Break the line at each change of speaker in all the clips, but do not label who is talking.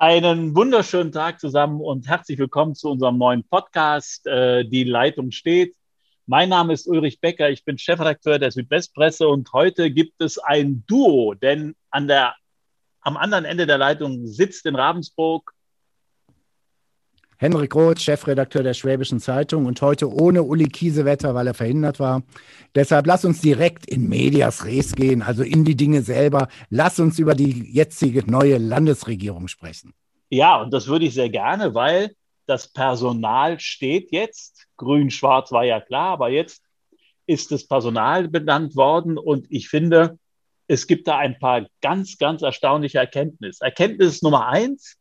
Einen wunderschönen Tag zusammen und herzlich willkommen zu unserem neuen Podcast. Äh, die Leitung steht. Mein Name ist Ulrich Becker, ich bin Chefredakteur der Südwestpresse und heute gibt es ein Duo, denn an der, am anderen Ende der Leitung sitzt in Ravensburg
Henrik Roth, Chefredakteur der Schwäbischen Zeitung und heute ohne Uli Kiesewetter, weil er verhindert war. Deshalb lass uns direkt in Medias Res gehen, also in die Dinge selber. Lass uns über die jetzige neue Landesregierung sprechen.
Ja, und das würde ich sehr gerne, weil das Personal steht jetzt. Grün-Schwarz war ja klar, aber jetzt ist das Personal benannt worden und ich finde, es gibt da ein paar ganz, ganz erstaunliche Erkenntnisse. Erkenntnis Nummer eins,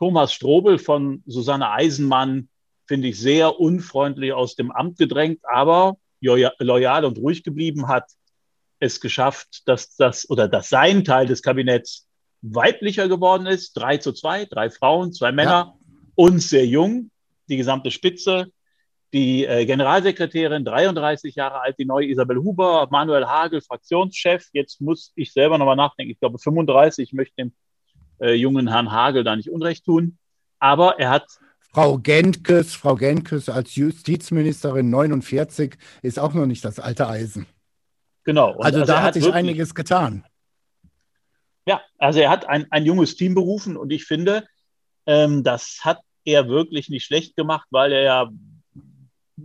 Thomas Strobel von Susanne Eisenmann finde ich sehr unfreundlich aus dem Amt gedrängt, aber loyal und ruhig geblieben hat es geschafft, dass das oder dass sein Teil des Kabinetts weiblicher geworden ist. Drei zu zwei, drei Frauen, zwei Männer ja. und sehr jung, die gesamte Spitze. Die äh, Generalsekretärin, 33 Jahre alt, die neue Isabel Huber, Manuel Hagel, Fraktionschef. Jetzt muss ich selber nochmal nachdenken. Ich glaube 35. Ich möchte dem äh, jungen Herrn Hagel da nicht Unrecht tun. Aber er hat
Frau Gentges, Frau Gentges als Justizministerin 49 ist auch noch nicht das alte Eisen.
Genau.
Also, also da hat sich wirklich, einiges getan.
Ja, also er hat ein, ein junges Team berufen und ich finde, ähm, das hat er wirklich nicht schlecht gemacht, weil er ja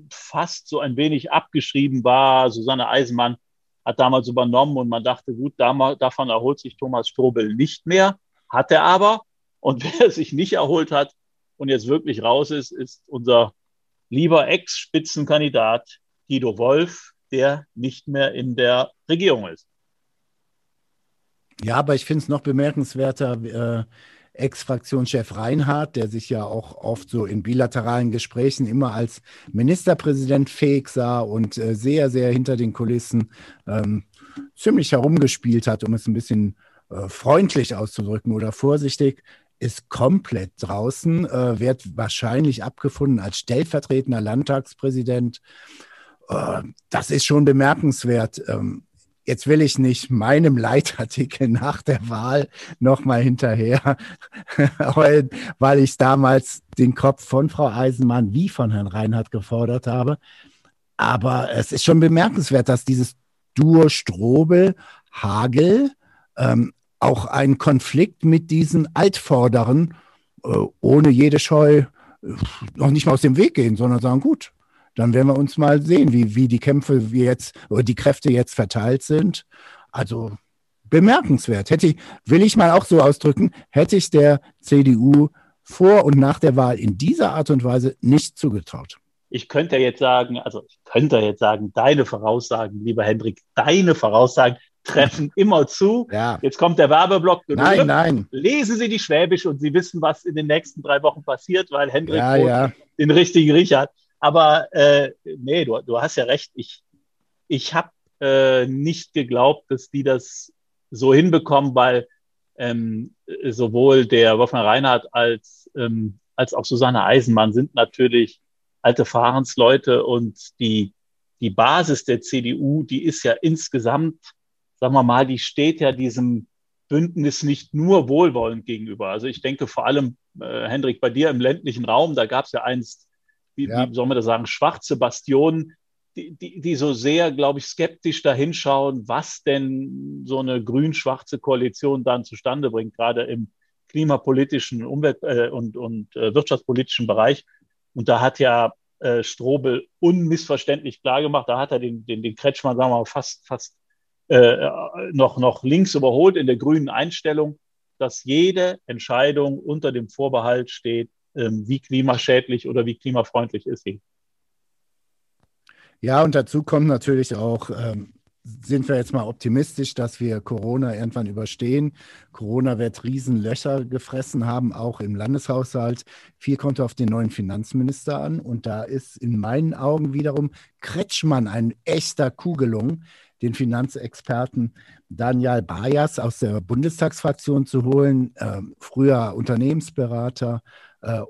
fast so ein wenig abgeschrieben war. Susanne Eisenmann hat damals übernommen und man dachte, gut, davon erholt sich Thomas Strobel nicht mehr. Hat er aber. Und wer sich nicht erholt hat und jetzt wirklich raus ist, ist unser lieber Ex-Spitzenkandidat Guido Wolf, der nicht mehr in der Regierung ist.
Ja, aber ich finde es noch bemerkenswerter, äh, Ex-Fraktionschef Reinhardt, der sich ja auch oft so in bilateralen Gesprächen immer als Ministerpräsident fähig sah und äh, sehr, sehr hinter den Kulissen ähm, ziemlich herumgespielt hat, um es ein bisschen äh, freundlich auszudrücken oder vorsichtig, ist komplett draußen, äh, wird wahrscheinlich abgefunden als stellvertretender Landtagspräsident. Äh, das ist schon bemerkenswert. Ähm, jetzt will ich nicht meinem Leitartikel nach der Wahl nochmal hinterher, weil ich damals den Kopf von Frau Eisenmann wie von Herrn Reinhardt gefordert habe. Aber es ist schon bemerkenswert, dass dieses Duo Strobel, Hagel, ähm, auch einen Konflikt mit diesen Altvorderen äh, ohne jede Scheu äh, noch nicht mal aus dem Weg gehen, sondern sagen, gut, dann werden wir uns mal sehen, wie, wie die Kämpfe jetzt oder die Kräfte jetzt verteilt sind. Also bemerkenswert. Hätte ich, will ich mal auch so ausdrücken, hätte ich der CDU vor und nach der Wahl in dieser Art und Weise nicht zugetraut.
Ich könnte jetzt sagen, also ich könnte jetzt sagen, deine Voraussagen, lieber Hendrik, deine Voraussagen treffen immer zu. Ja. Jetzt kommt der Werbeblock.
Nein, nein.
Lesen Sie die Schwäbisch und Sie wissen, was in den nächsten drei Wochen passiert, weil Hendrik
ja, ja.
den richtigen Riecher hat. Aber äh, nee, du, du hast ja recht. Ich, ich habe äh, nicht geglaubt, dass die das so hinbekommen, weil ähm, sowohl der Wolfgang Reinhardt als, ähm, als auch Susanne Eisenmann sind natürlich alte Fahrensleute und die, die Basis der CDU, die ist ja insgesamt sagen wir mal, die steht ja diesem Bündnis nicht nur wohlwollend gegenüber. Also ich denke vor allem, äh, Hendrik, bei dir im ländlichen Raum, da gab es ja einst, wie, ja. wie soll man das sagen, schwarze Bastionen, die, die, die so sehr, glaube ich, skeptisch dahinschauen, was denn so eine grün-schwarze Koalition dann zustande bringt, gerade im klimapolitischen Umwelt- äh, und, und äh, wirtschaftspolitischen Bereich. Und da hat ja äh, Strobel unmissverständlich klargemacht, da hat er den, den, den Kretschmann, sagen wir mal, fast, fast äh, noch, noch links überholt in der grünen Einstellung, dass jede Entscheidung unter dem Vorbehalt steht, ähm, wie klimaschädlich oder wie klimafreundlich ist sie.
Ja, und dazu kommt natürlich auch, ähm, sind wir jetzt mal optimistisch, dass wir Corona irgendwann überstehen. Corona wird Riesenlöcher gefressen haben, auch im Landeshaushalt. Viel kommt auf den neuen Finanzminister an. Und da ist in meinen Augen wiederum Kretschmann ein echter Kugelung, den Finanzexperten Daniel Bayas aus der Bundestagsfraktion zu holen, äh, früher Unternehmensberater, äh,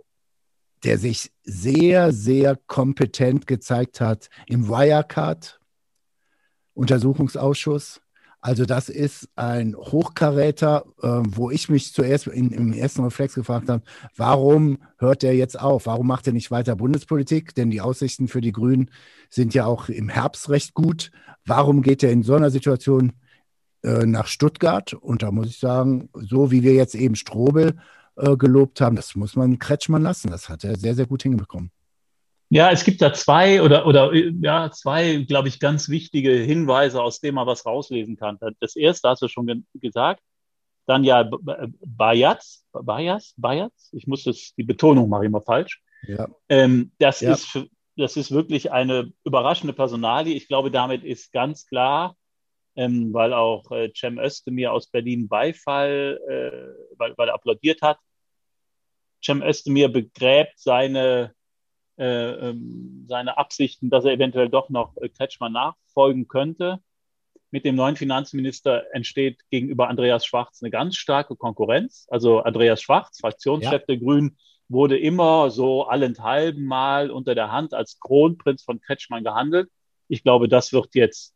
der sich sehr, sehr kompetent gezeigt hat im Wirecard-Untersuchungsausschuss, Also das ist ein Hochkaräter, äh, wo ich mich zuerst in, im ersten Reflex gefragt habe, warum hört er jetzt auf? Warum macht er nicht weiter Bundespolitik? Denn die Aussichten für die Grünen sind ja auch im Herbst recht gut. Warum geht er in so einer Situation äh, nach Stuttgart? Und da muss ich sagen, so wie wir jetzt eben Strobel äh, gelobt haben, das muss man Kretschmann lassen. Das hat er sehr, sehr gut hinbekommen.
Ja, es gibt da zwei oder, oder ja, zwei, glaube ich, ganz wichtige Hinweise, aus denen man was rauslesen kann. Das erste hast du schon ge gesagt. Dann ja Bayats, Bayas, Bayats, ich muss das, die Betonung mache ich immer falsch. Ja. Ähm, das, ja. Ist, das ist wirklich eine überraschende Personalie. Ich glaube, damit ist ganz klar, ähm, weil auch äh, Cem Özdemir aus Berlin Beifall, äh, weil, weil er applaudiert hat. Cem Özdemir begräbt seine äh, ähm, seine Absichten, dass er eventuell doch noch äh, Kretschmann nachfolgen könnte. Mit dem neuen Finanzminister entsteht gegenüber Andreas Schwarz eine ganz starke Konkurrenz. Also Andreas Schwarz, Fraktionschef ja. der Grünen, wurde immer so allenthalben mal unter der Hand als Kronprinz von Kretschmann gehandelt. Ich glaube, das wird jetzt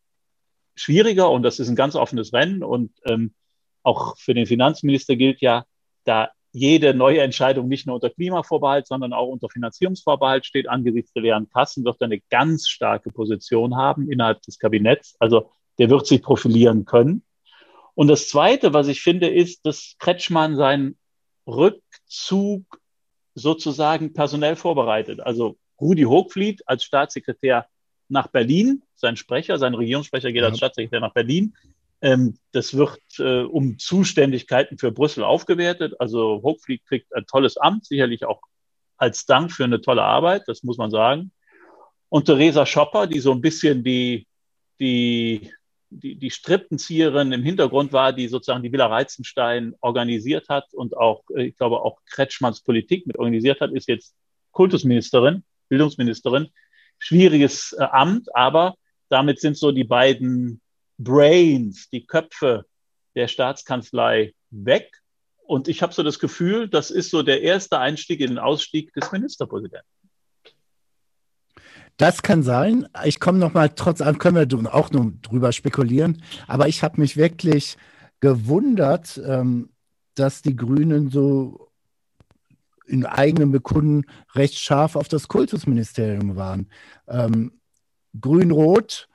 schwieriger und das ist ein ganz offenes Rennen. Und ähm, auch für den Finanzminister gilt ja, da jede neue Entscheidung nicht nur unter Klimavorbehalt, sondern auch unter Finanzierungsvorbehalt steht. Angesichts der leeren Kassen wird er eine ganz starke Position haben innerhalb des Kabinetts. Also der wird sich profilieren können. Und das Zweite, was ich finde, ist, dass Kretschmann seinen Rückzug sozusagen personell vorbereitet. Also Rudi Hochfliet als Staatssekretär nach Berlin, sein Sprecher, sein Regierungssprecher geht ja. als Staatssekretär nach Berlin. Ähm, das wird äh, um Zuständigkeiten für Brüssel aufgewertet. Also Hochflieg kriegt ein tolles Amt, sicherlich auch als Dank für eine tolle Arbeit, das muss man sagen. Und Theresa Schopper, die so ein bisschen die, die, die, die Strippenzieherin im Hintergrund war, die sozusagen die Villa Reizenstein organisiert hat und auch, äh, ich glaube, auch Kretschmanns Politik mit organisiert hat, ist jetzt Kultusministerin, Bildungsministerin. Schwieriges äh, Amt, aber damit sind so die beiden Brains, die Köpfe der Staatskanzlei weg. Und ich habe so das Gefühl, das ist so der erste Einstieg in den Ausstieg des Ministerpräsidenten.
Das kann sein. Ich komme noch mal, trotz allem können wir auch nur drüber spekulieren. Aber ich habe mich wirklich gewundert, ähm, dass die Grünen so in eigenem Bekunden recht scharf auf das Kultusministerium waren. Ähm, Grün-Rot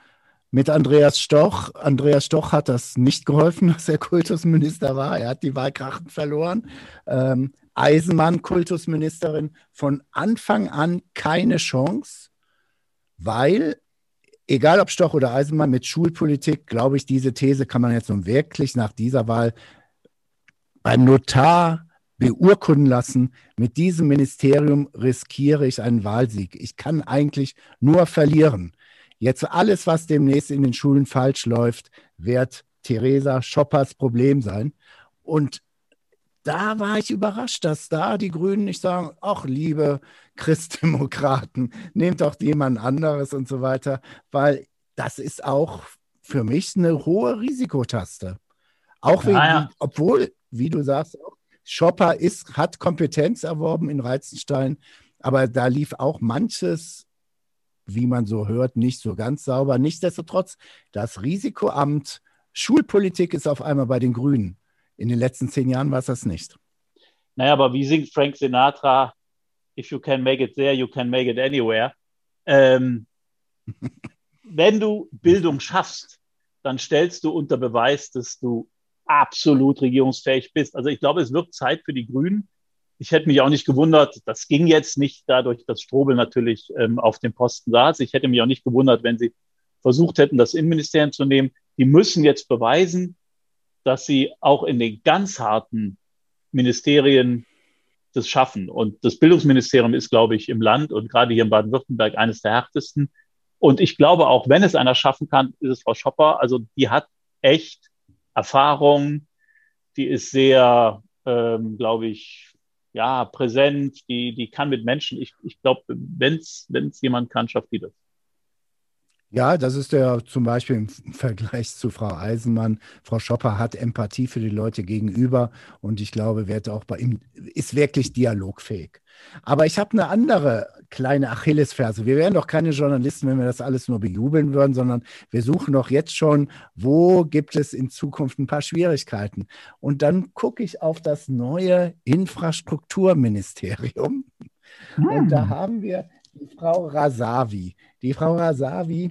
mit Andreas Stoch. Andreas Stoch hat das nicht geholfen, dass er Kultusminister war. Er hat die Wahlkrachten verloren. Ähm, Eisenmann, Kultusministerin, von Anfang an keine Chance, weil, egal ob Stoch oder Eisenmann, mit Schulpolitik, glaube ich, diese These kann man jetzt nun wirklich nach dieser Wahl beim Notar beurkunden lassen. Mit diesem Ministerium riskiere ich einen Wahlsieg. Ich kann eigentlich nur verlieren. Jetzt alles, was demnächst in den Schulen falsch läuft, wird Theresa Schoppers Problem sein. Und da war ich überrascht, dass da die Grünen nicht sagen, ach, liebe Christdemokraten, nehmt doch jemand anderes und so weiter, weil das ist auch für mich eine hohe Risikotaste. Auch wegen, ja. obwohl, wie du sagst, Schopper ist, hat Kompetenz erworben in Reizenstein, aber da lief auch manches wie man so hört, nicht so ganz sauber. Nichtsdestotrotz, das Risikoamt Schulpolitik ist auf einmal bei den Grünen. In den letzten zehn Jahren war es das nicht.
Naja, aber wie singt Frank Sinatra? If you can make it there, you can make it anywhere. Ähm, wenn du Bildung schaffst, dann stellst du unter Beweis, dass du absolut regierungsfähig bist. Also ich glaube, es wird Zeit für die Grünen, ich hätte mich auch nicht gewundert, das ging jetzt nicht dadurch, dass Strobel natürlich ähm, auf dem Posten saß. Ich hätte mich auch nicht gewundert, wenn sie versucht hätten, das Innenministerium zu nehmen. Die müssen jetzt beweisen, dass sie auch in den ganz harten Ministerien das schaffen. Und das Bildungsministerium ist, glaube ich, im Land und gerade hier in Baden-Württemberg eines der härtesten. Und ich glaube, auch wenn es einer schaffen kann, ist es Frau Schopper. Also die hat echt Erfahrung. Die ist sehr, ähm, glaube ich, ja, präsent, die, die kann mit Menschen. Ich, ich glaube, wenn es jemand kann, schafft die das.
Ja, das ist ja zum Beispiel im Vergleich zu Frau Eisenmann. Frau Schopper hat Empathie für die Leute gegenüber und ich glaube, wird auch bei ihm, ist wirklich dialogfähig. Aber ich habe eine andere kleine Achillesferse. Wir wären doch keine Journalisten, wenn wir das alles nur bejubeln würden, sondern wir suchen doch jetzt schon, wo gibt es in Zukunft ein paar Schwierigkeiten. Und dann gucke ich auf das neue Infrastrukturministerium. Hm. Und da hm. haben wir die Frau Rasavi. Die Frau Rasavi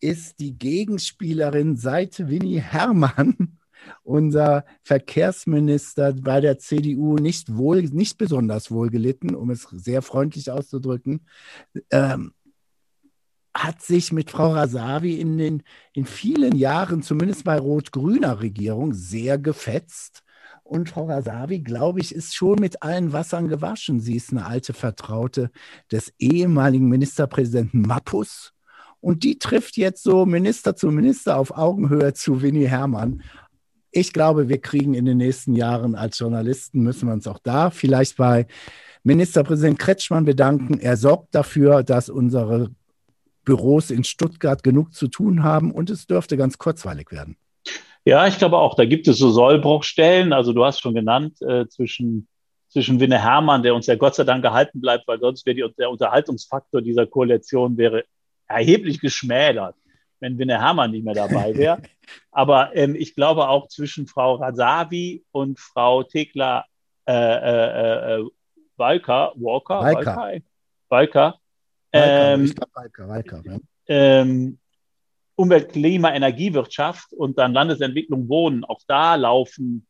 ist die Gegenspielerin seit Winnie Herrmann unser Verkehrsminister bei der CDU nicht wohl, nicht besonders wohl gelitten, um es sehr freundlich auszudrücken, ähm, hat sich mit Frau Rasavi in den in vielen Jahren, zumindest bei rot-grüner Regierung, sehr gefetzt. Und Frau Rasavi, glaube ich, ist schon mit allen Wassern gewaschen. Sie ist eine alte Vertraute des ehemaligen Ministerpräsidenten Mappus. Und die trifft jetzt so Minister zu Minister auf Augenhöhe zu Winnie Herrmann. Ich glaube, wir kriegen in den nächsten Jahren als Journalisten, müssen wir uns auch da vielleicht bei Ministerpräsident Kretschmann bedanken. Er sorgt dafür, dass unsere Büros in Stuttgart genug zu tun haben und es dürfte ganz kurzweilig werden.
Ja, ich glaube auch, da gibt es so Sollbruchstellen. Also du hast schon genannt, äh, zwischen, zwischen Winne Hermann, der uns ja Gott sei Dank gehalten bleibt, weil sonst wäre die, der Unterhaltungsfaktor dieser Koalition wäre erheblich geschmälert wenn Winne Hermann nicht mehr dabei wäre. Aber ähm, ich glaube auch zwischen Frau Rasavi und Frau Tekla äh, äh, äh, Walker, Walker,
Walker,
Walker, Walker, ähm, ich glaube Walker, Walker, ja. ähm, Umwelt, Klima, Energiewirtschaft und dann Landesentwicklung, Wohnen, auch da laufen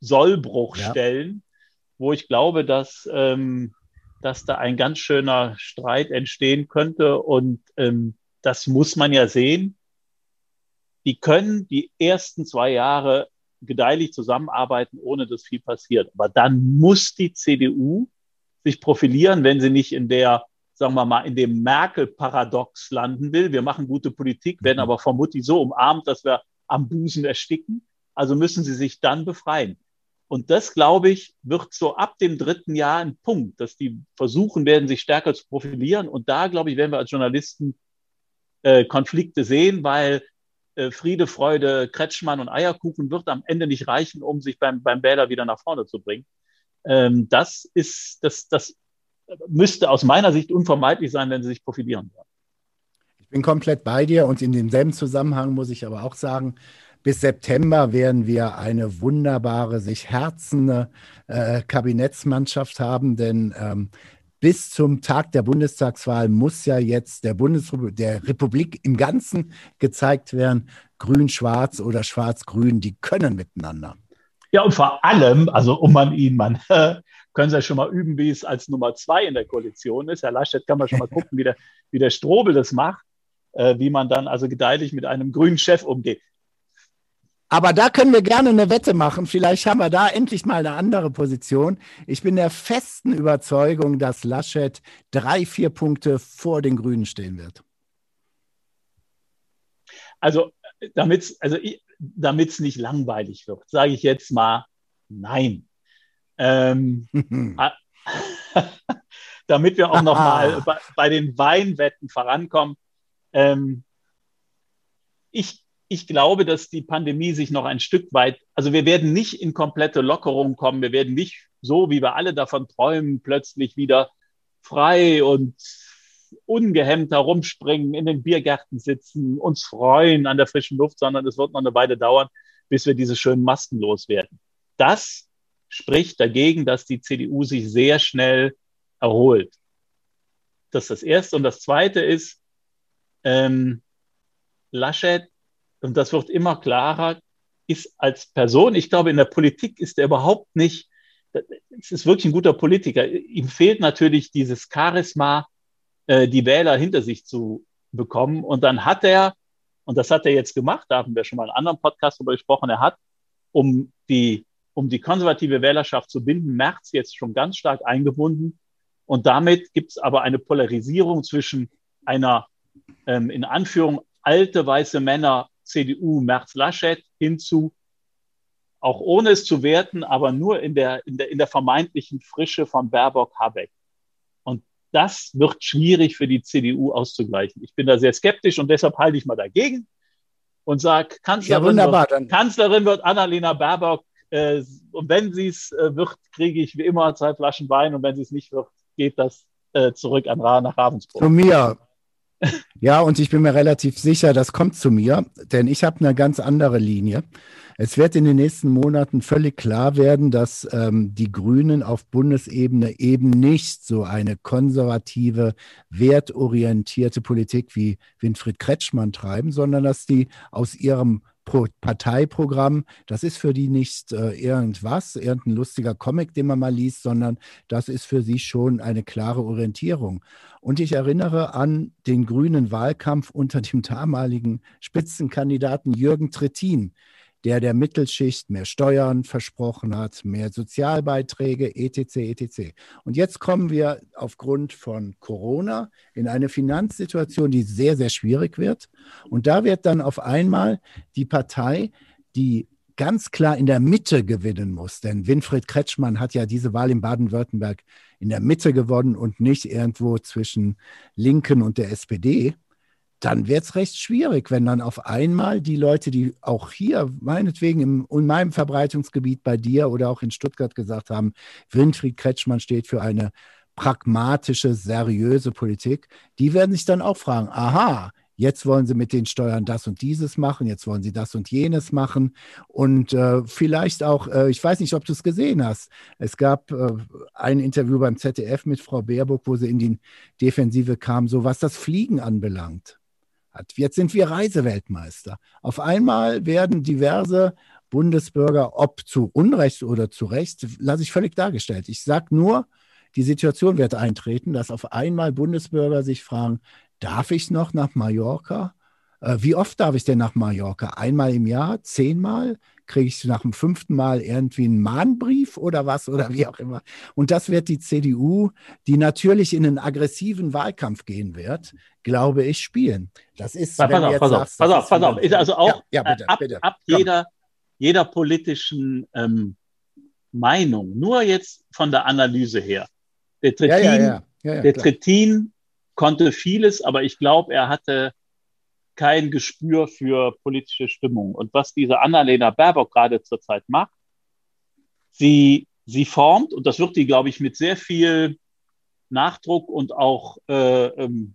Sollbruchstellen, ja. wo ich glaube, dass, ähm, dass da ein ganz schöner Streit entstehen könnte und ähm, das muss man ja sehen, die können die ersten zwei Jahre gedeihlich zusammenarbeiten, ohne dass viel passiert. Aber dann muss die CDU sich profilieren, wenn sie nicht in der, sagen wir mal, in dem Merkel-Paradox landen will. Wir machen gute Politik, werden mhm. aber vermutlich so umarmt, dass wir am Busen ersticken. Also müssen sie sich dann befreien. Und das, glaube ich, wird so ab dem dritten Jahr ein Punkt, dass die versuchen werden, sich stärker zu profilieren. Und da, glaube ich, werden wir als Journalisten äh, Konflikte sehen, weil äh, Friede, Freude, Kretschmann und Eierkuchen wird am Ende nicht reichen, um sich beim, beim Wähler wieder nach vorne zu bringen. Ähm, das ist, das, das müsste aus meiner Sicht unvermeidlich sein, wenn sie sich profilieren wollen.
Ich bin komplett bei dir und in demselben Zusammenhang muss ich aber auch sagen, bis September werden wir eine wunderbare, sich herzende äh, Kabinettsmannschaft haben, denn ähm, bis zum Tag der Bundestagswahl muss ja jetzt der Bundesrepublik, der Republik im Ganzen gezeigt werden, grün-schwarz oder schwarz-grün, die können miteinander.
Ja, und vor allem, also um man ihn, man können Sie ja schon mal üben, wie es als Nummer zwei in der Koalition ist. Herr Laschet kann man schon mal gucken, wie der, wie der Strobel das macht, äh, wie man dann also gedeihlich mit einem grünen Chef umgeht.
Aber da können wir gerne eine Wette machen. Vielleicht haben wir da endlich mal eine andere Position. Ich bin der festen Überzeugung, dass Laschet drei, vier Punkte vor den Grünen stehen wird.
Also, damit es also, nicht langweilig wird, sage ich jetzt mal nein. Ähm, damit wir auch noch mal bei, bei, den Weinwetten vorankommen. Ähm, ich ich glaube, dass die Pandemie sich noch ein Stück weit, also wir werden nicht in komplette Lockerung kommen. Wir werden nicht so, wie wir alle davon träumen, plötzlich wieder frei und ungehemmt herumspringen, in den Biergärten sitzen, uns freuen an der frischen Luft, sondern es wird noch eine Weile dauern, bis wir diese schönen Masken loswerden. Das spricht dagegen, dass die CDU sich sehr schnell erholt. Das ist das Erste. Und das Zweite ist, ähm, Laschet und das wird immer klarer, ist als Person, ich glaube, in der Politik ist er überhaupt nicht, es ist wirklich ein guter Politiker. Ihm fehlt natürlich dieses Charisma, äh, die Wähler hinter sich zu bekommen. Und dann hat er, und das hat er jetzt gemacht, da haben wir schon mal in anderen Podcast darüber gesprochen, er hat, um die, um die konservative Wählerschaft zu binden, März jetzt schon ganz stark eingebunden. Und damit gibt es aber eine Polarisierung zwischen einer ähm, in Anführung alte weiße Männer CDU Merz Laschet hinzu, auch ohne es zu werten, aber nur in der, in der, in der vermeintlichen Frische von Baerbock Habeck. Und das wird schwierig für die CDU auszugleichen. Ich bin da sehr skeptisch und deshalb halte ich mal dagegen und sage, Kanzlerin, ja, wird, Kanzlerin wird Annalena Baerbock äh, und wenn sie es äh, wird, kriege ich wie immer zwei Flaschen Wein und wenn sie es nicht wird, geht das äh, zurück an nach Ravensburg.
Zu mir. Ja, und ich bin mir relativ sicher, das kommt zu mir, denn ich habe eine ganz andere Linie. Es wird in den nächsten Monaten völlig klar werden, dass ähm, die Grünen auf Bundesebene eben nicht so eine konservative, wertorientierte Politik wie Winfried Kretschmann treiben, sondern dass die aus ihrem Parteiprogramm, das ist für die nicht äh, irgendwas, irgendein lustiger Comic, den man mal liest, sondern das ist für sie schon eine klare Orientierung. Und ich erinnere an den grünen Wahlkampf unter dem damaligen Spitzenkandidaten Jürgen Trittin, der der Mittelschicht mehr Steuern versprochen hat, mehr Sozialbeiträge, etc., etc. Und jetzt kommen wir aufgrund von Corona in eine Finanzsituation, die sehr, sehr schwierig wird. Und da wird dann auf einmal die Partei, die ganz klar in der Mitte gewinnen muss. Denn Winfried Kretschmann hat ja diese Wahl in Baden-Württemberg in der Mitte gewonnen und nicht irgendwo zwischen Linken und der SPD dann wird es recht schwierig, wenn dann auf einmal die Leute, die auch hier, meinetwegen im, in meinem Verbreitungsgebiet bei dir oder auch in Stuttgart gesagt haben, Winfried Kretschmann steht für eine pragmatische, seriöse Politik, die werden sich dann auch fragen, aha, jetzt wollen sie mit den Steuern das und dieses machen, jetzt wollen sie das und jenes machen. Und äh, vielleicht auch, äh, ich weiß nicht, ob du es gesehen hast, es gab äh, ein Interview beim ZDF mit Frau Baerbock, wo sie in die Defensive kam, so was das Fliegen anbelangt hat. Jetzt sind wir Reiseweltmeister. Auf einmal werden diverse Bundesbürger, ob zu Unrecht oder zu Recht, lasse ich völlig dargestellt. Ich sage nur, die Situation wird eintreten, dass auf einmal Bundesbürger sich fragen, darf ich noch nach Mallorca? Äh, wie oft darf ich denn nach Mallorca? Einmal im Jahr? Zehnmal? Kriege ich nach dem fünften Mal irgendwie einen Mahnbrief oder was oder wie auch immer. Und das wird die CDU, die natürlich in einen aggressiven Wahlkampf gehen wird, glaube ich, spielen. Das ist,
pass wenn auf, pass sagst, auf, pass auf, pass auf. Also auch ja, ja, bitte, ab, bitte. ab jeder, jeder politischen ähm, Meinung, nur jetzt von der Analyse her. Der Trittin, ja, der Trittin konnte vieles, aber ich glaube, er hatte kein Gespür für politische Stimmung. Und was diese Annalena Baerbock gerade zurzeit macht, sie, sie formt, und das wird die, glaube ich, mit sehr viel Nachdruck und auch äh, ähm,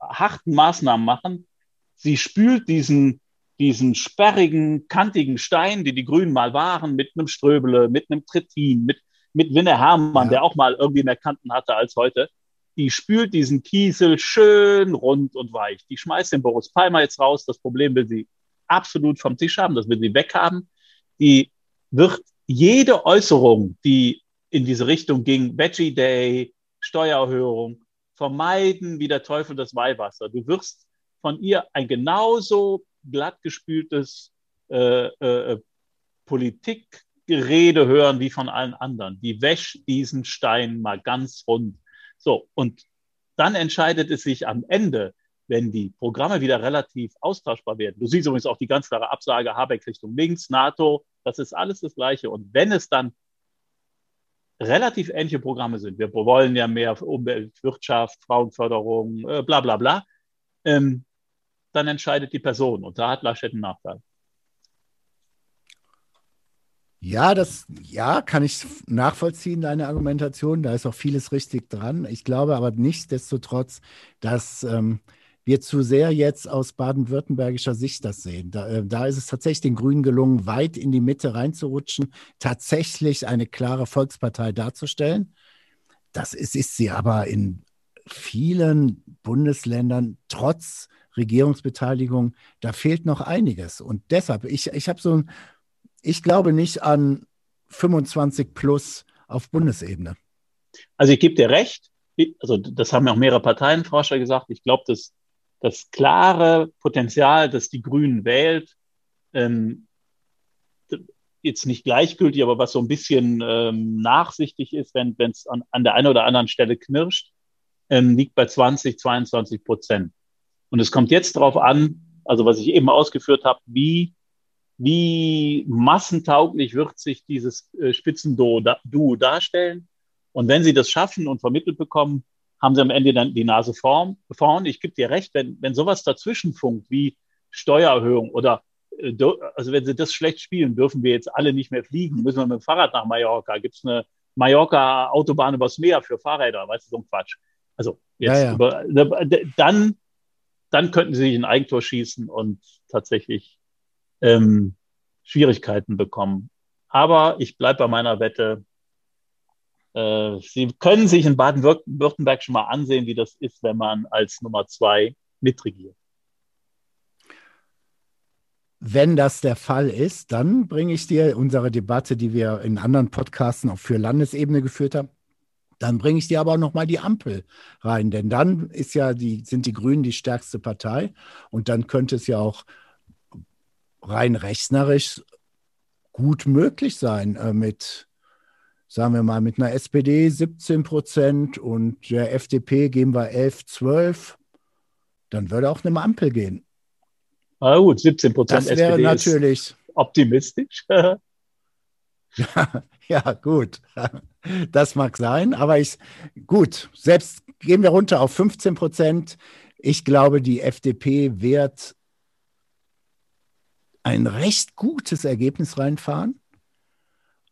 harten Maßnahmen machen. Sie spült diesen, diesen sperrigen, kantigen Stein, die die Grünen mal waren, mit einem Ströbele, mit einem Trittin, mit, mit Winne Hermann, ja. der auch mal irgendwie mehr Kanten hatte als heute die spült diesen Kiesel schön rund und weich. Die schmeißt den Boris Palmer jetzt raus. Das Problem will sie absolut vom Tisch haben, das will sie weghaben. Die wird jede Äußerung, die in diese Richtung ging, Veggie Day, Steuererhöhung, vermeiden wie der Teufel das Weihwasser. Du wirst von ihr ein genauso glattgespültes äh, äh, Politikgerede hören wie von allen anderen. Die wäscht diesen Stein mal ganz rund. So, und dann entscheidet es sich am Ende, wenn die Programme wieder relativ austauschbar werden. Du siehst übrigens auch die ganz klare Absage Habeck Richtung links, NATO, das ist alles das Gleiche. Und wenn es dann relativ ähnliche Programme sind, wir wollen ja mehr Umwelt, Wirtschaft, Frauenförderung, äh, bla bla bla, ähm, dann entscheidet die Person. Und da hat Laschet einen Nachteil.
Ja, das, ja, kann ich nachvollziehen, deine Argumentation. Da ist auch vieles richtig dran. Ich glaube aber nichtsdestotrotz, dass ähm, wir zu sehr jetzt aus baden-württembergischer Sicht das sehen. Da, äh, da, ist es tatsächlich den Grünen gelungen, weit in die Mitte reinzurutschen, tatsächlich eine klare Volkspartei darzustellen. Das ist, ist sie aber in vielen Bundesländern trotz Regierungsbeteiligung, da fehlt noch einiges. Und deshalb, ich, ich habe so ein ich glaube nicht an 25 plus auf Bundesebene.
Also ich gebe dir recht. Also das haben ja auch mehrere Parteienforscher gesagt. Ich glaube, dass das klare Potenzial, das die Grünen wählt, ähm, jetzt nicht gleichgültig, aber was so ein bisschen ähm, nachsichtig ist, wenn es an, an der einen oder anderen Stelle knirscht, ähm, liegt bei 20, 22 Prozent. Und es kommt jetzt darauf an, also was ich eben ausgeführt habe, wie wie massentauglich wird sich dieses äh, Spitzenduo darstellen. Und wenn sie das schaffen und vermittelt bekommen, haben sie am Ende dann die Nase vorn. Ich gebe dir recht, wenn, wenn sowas dazwischen funkt, wie Steuererhöhung oder äh, also wenn sie das schlecht spielen, dürfen wir jetzt alle nicht mehr fliegen, müssen wir mit dem Fahrrad nach Mallorca, gibt es eine Mallorca Autobahn übers Meer für Fahrräder, weißt du, so ein Quatsch. Also jetzt
Ja, ja.
über, dann, dann könnten sie sich ein Eigentor schießen und tatsächlich ähm, Schwierigkeiten bekommen. Aber ich bleibe bei meiner Wette. Äh, sie können sich in Baden-Württemberg schon mal ansehen, wie das ist, wenn man als Nummer zwei mitregiert.
Wenn das der Fall ist, dann bringe ich dir unsere Debatte, die wir in anderen Podcasten auch für Landesebene geführt haben, dann bringe ich dir aber auch nochmal die Ampel rein, denn dann ist ja die, sind die Grünen die stärkste Partei und dann könnte es ja auch rein rechnerisch gut möglich sein äh, mit, sagen wir mal, mit einer SPD 17 Prozent und der FDP geben wir 11, 12. Dann würde auch eine Ampel gehen.
Na gut, 17 Prozent
Das wäre
SPD
natürlich.
ist optimistisch.
Ja, ja, gut. Das mag sein, aber ich, gut, selbst gehen wir runter auf 15 Prozent. Ich glaube, die FDP wird ein recht gutes Ergebnis reinfahren.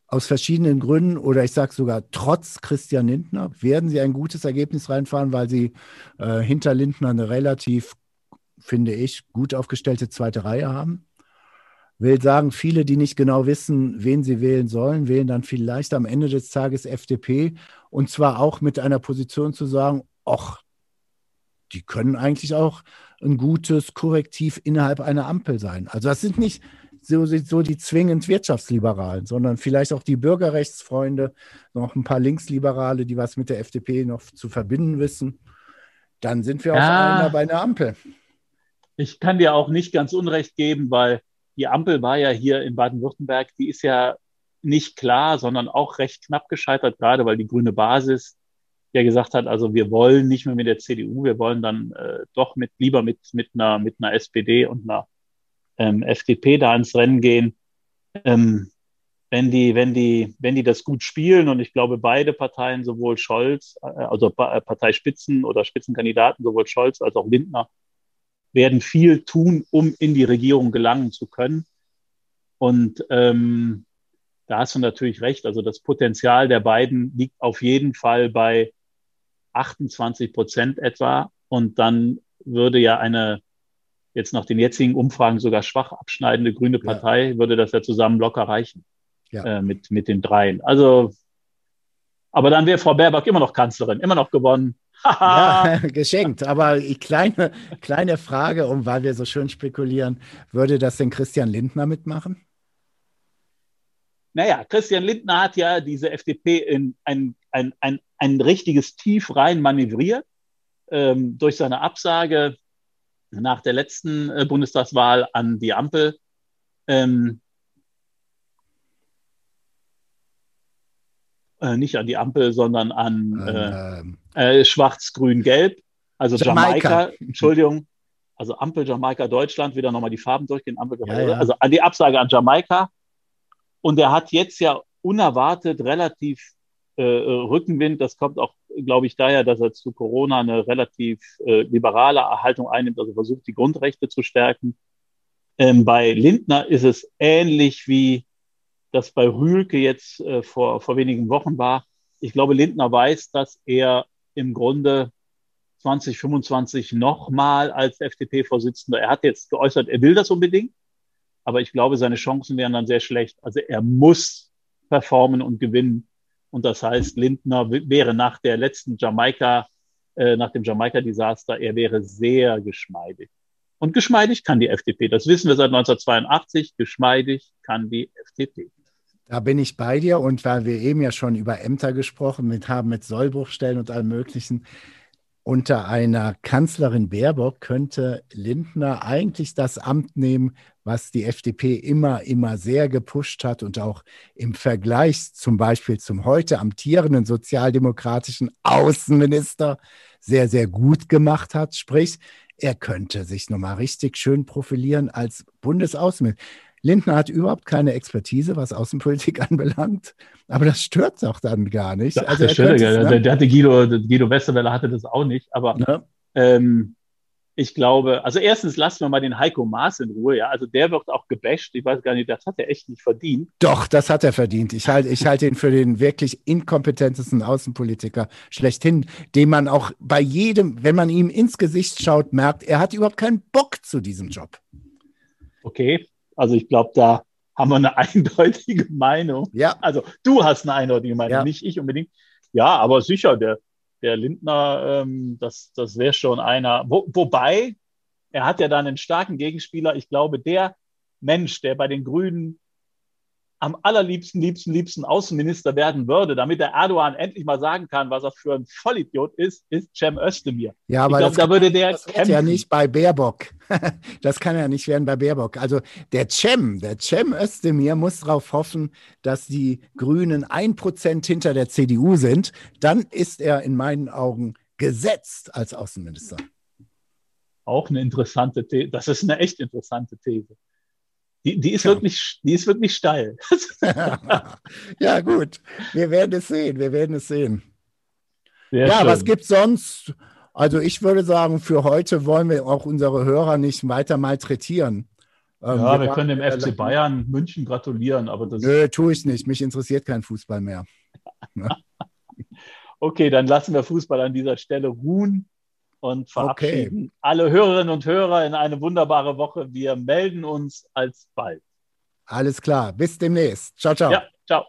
Aus verschiedenen Gründen oder ich sage sogar trotz Christian Lindner werden sie ein gutes Ergebnis reinfahren, weil sie äh, hinter Lindner eine relativ, finde ich, gut aufgestellte zweite Reihe haben will sagen, viele, die nicht genau wissen, wen sie wählen sollen, wählen dann vielleicht am Ende des Tages FDP und zwar auch mit einer Position zu sagen, ach, die können eigentlich auch ein gutes Korrektiv innerhalb einer Ampel sein. Also das sind nicht so, so die zwingend Wirtschaftsliberalen, sondern vielleicht auch die Bürgerrechtsfreunde, noch ein paar Linksliberale, die was mit der FDP noch zu verbinden wissen. Dann sind wir
Ja.
auf einmal bei einer Ampel.
Ich kann dir auch nicht ganz Unrecht geben, weil die Ampel war ja hier in Baden-Württemberg, die ist ja nicht klar, sondern auch recht knapp gescheitert, gerade weil die grüne Basis ja gesagt hat, also wir wollen nicht mehr mit der CDU, wir wollen dann äh, doch mit lieber mit mit einer mit einer SPD und einer ähm, FDP da ins Rennen gehen. Ähm, wenn die wenn die wenn die das gut spielen und ich glaube beide Parteien sowohl Scholz äh, also äh, Parteispitzen oder Spitzenkandidaten sowohl Scholz als auch Lindner werden viel tun, um in die Regierung gelangen zu können. Und ähm, da hast du natürlich recht. Also das Potenzial der beiden liegt auf jeden Fall bei 28 Prozent etwa. Und dann würde ja eine jetzt nach den jetzigen Umfragen sogar schwach abschneidende grüne
Ja.
Partei, würde das ja zusammen locker reichen
Ja.
äh, mit, mit den dreien. Also, aber dann wäre Frau Baerbock immer noch Kanzlerin, immer noch gewonnen.
Ja, geschenkt. Aber die kleine, kleine Frage, um weil wir so schön spekulieren, würde das denn Christian Lindner mitmachen?
Naja, Christian Lindner hat ja diese FDP in ein, ein, ein, ein richtiges Tief rein manövriert ähm, durch seine Absage nach der letzten äh, Bundestagswahl an die Ampel. Ähm, äh, nicht an die Ampel, sondern an äh,
Ähm,
äh, Schwarz, Grün, Gelb. Also
Jamaika.
Jamaika, Entschuldigung. Also Ampel, Jamaika, Deutschland, wieder nochmal die Farben durchgehen. Ampel, Jamaika,
Ja, ja.
Also an die Absage an Jamaika. Und er hat jetzt ja unerwartet relativ äh, Rückenwind. Das kommt auch, glaube ich, daher, dass er zu Corona eine relativ äh, liberale Haltung einnimmt, also versucht, die Grundrechte zu stärken. Ähm, bei Lindner ist es ähnlich wie das bei Rühlke jetzt äh, vor, vor wenigen Wochen war. Ich glaube, Lindner weiß, dass er im Grunde 2025 nochmal als FDP-Vorsitzender, er hat jetzt geäußert, er will das unbedingt, aber ich glaube, seine Chancen wären dann sehr schlecht. Also er muss performen und gewinnen. Und das heißt, Lindner wäre nach der letzten Jamaika, äh, nach dem Jamaika-Desaster, er wäre sehr geschmeidig. Und geschmeidig kann die FDP. Das wissen wir seit 1982. Geschmeidig kann die FDP.
Da bin ich bei dir und weil wir eben ja schon über Ämter gesprochen mit, haben, mit Sollbruchstellen und allem Möglichen, unter einer Kanzlerin Baerbock könnte Lindner eigentlich das Amt nehmen, was die FDP immer, immer sehr gepusht hat und auch im Vergleich zum Beispiel zum heute amtierenden sozialdemokratischen Außenminister sehr, sehr gut gemacht hat. Sprich, er könnte sich nochmal richtig schön profilieren als Bundesaußenminister. Lindner hat überhaupt keine Expertise, was Außenpolitik anbelangt, aber das stört doch dann gar nicht.
Also
er
das
es,
der,
ne?
der hatte Guido, Guido Westerwelle hatte das auch nicht, aber
Ne?
ähm, ich glaube, also erstens lassen wir mal den Heiko Maas in Ruhe, ja. Also der wird auch gebasht. Ich weiß gar nicht, das hat er echt nicht verdient.
Doch, das hat er verdient. Ich halte, ich halte ihn für den wirklich inkompetentesten Außenpolitiker schlechthin, den man auch bei jedem, wenn man ihm ins Gesicht schaut, merkt, er hat überhaupt keinen Bock zu diesem Job.
Okay, also ich glaube, da haben wir eine eindeutige Meinung.
Ja.
Also du hast eine eindeutige Meinung,
Ja.
nicht ich unbedingt. Ja, aber sicher, der, der Lindner, ähm, das, das wäre schon einer. Wo, wobei, er hat ja dann einen starken Gegenspieler. Ich glaube, der Mensch, der bei den Grünen am allerliebsten, liebsten, liebsten Außenminister werden würde, damit der Erdogan endlich mal sagen kann, was er für ein Vollidiot ist, ist Cem Özdemir.
Ja,
ich
aber
glaube,
das,
da würde der
das wird ja nicht bei Baerbock. das kann ja nicht werden bei Baerbock. Also der Cem, der Cem Özdemir muss darauf hoffen, dass die Grünen ein Prozent hinter der CDU sind. Dann ist er in meinen Augen gesetzt als Außenminister.
Auch eine interessante These. Das ist eine echt interessante These. Die, die, ist,
Tja.
wirklich, die ist wirklich steil.
ja, gut. Wir werden es sehen. Wir werden es sehen.
Sehr
ja,
schön.
was gibt's sonst? Also ich würde sagen, für heute wollen wir auch unsere Hörer nicht weiter malträtieren. Ähm,
Ja, wir
waren
können dem FC Bayern München gratulieren, aber das.
Nö, tue ich nicht. Mich interessiert kein Fußball mehr.
Okay, dann lassen wir Fußball an dieser Stelle ruhen und verabschieden alle Hörerinnen und Hörer in eine wunderbare Woche. Wir melden uns alsbald.
Alles klar. Bis demnächst. Ciao, ciao.
Ja, ciao.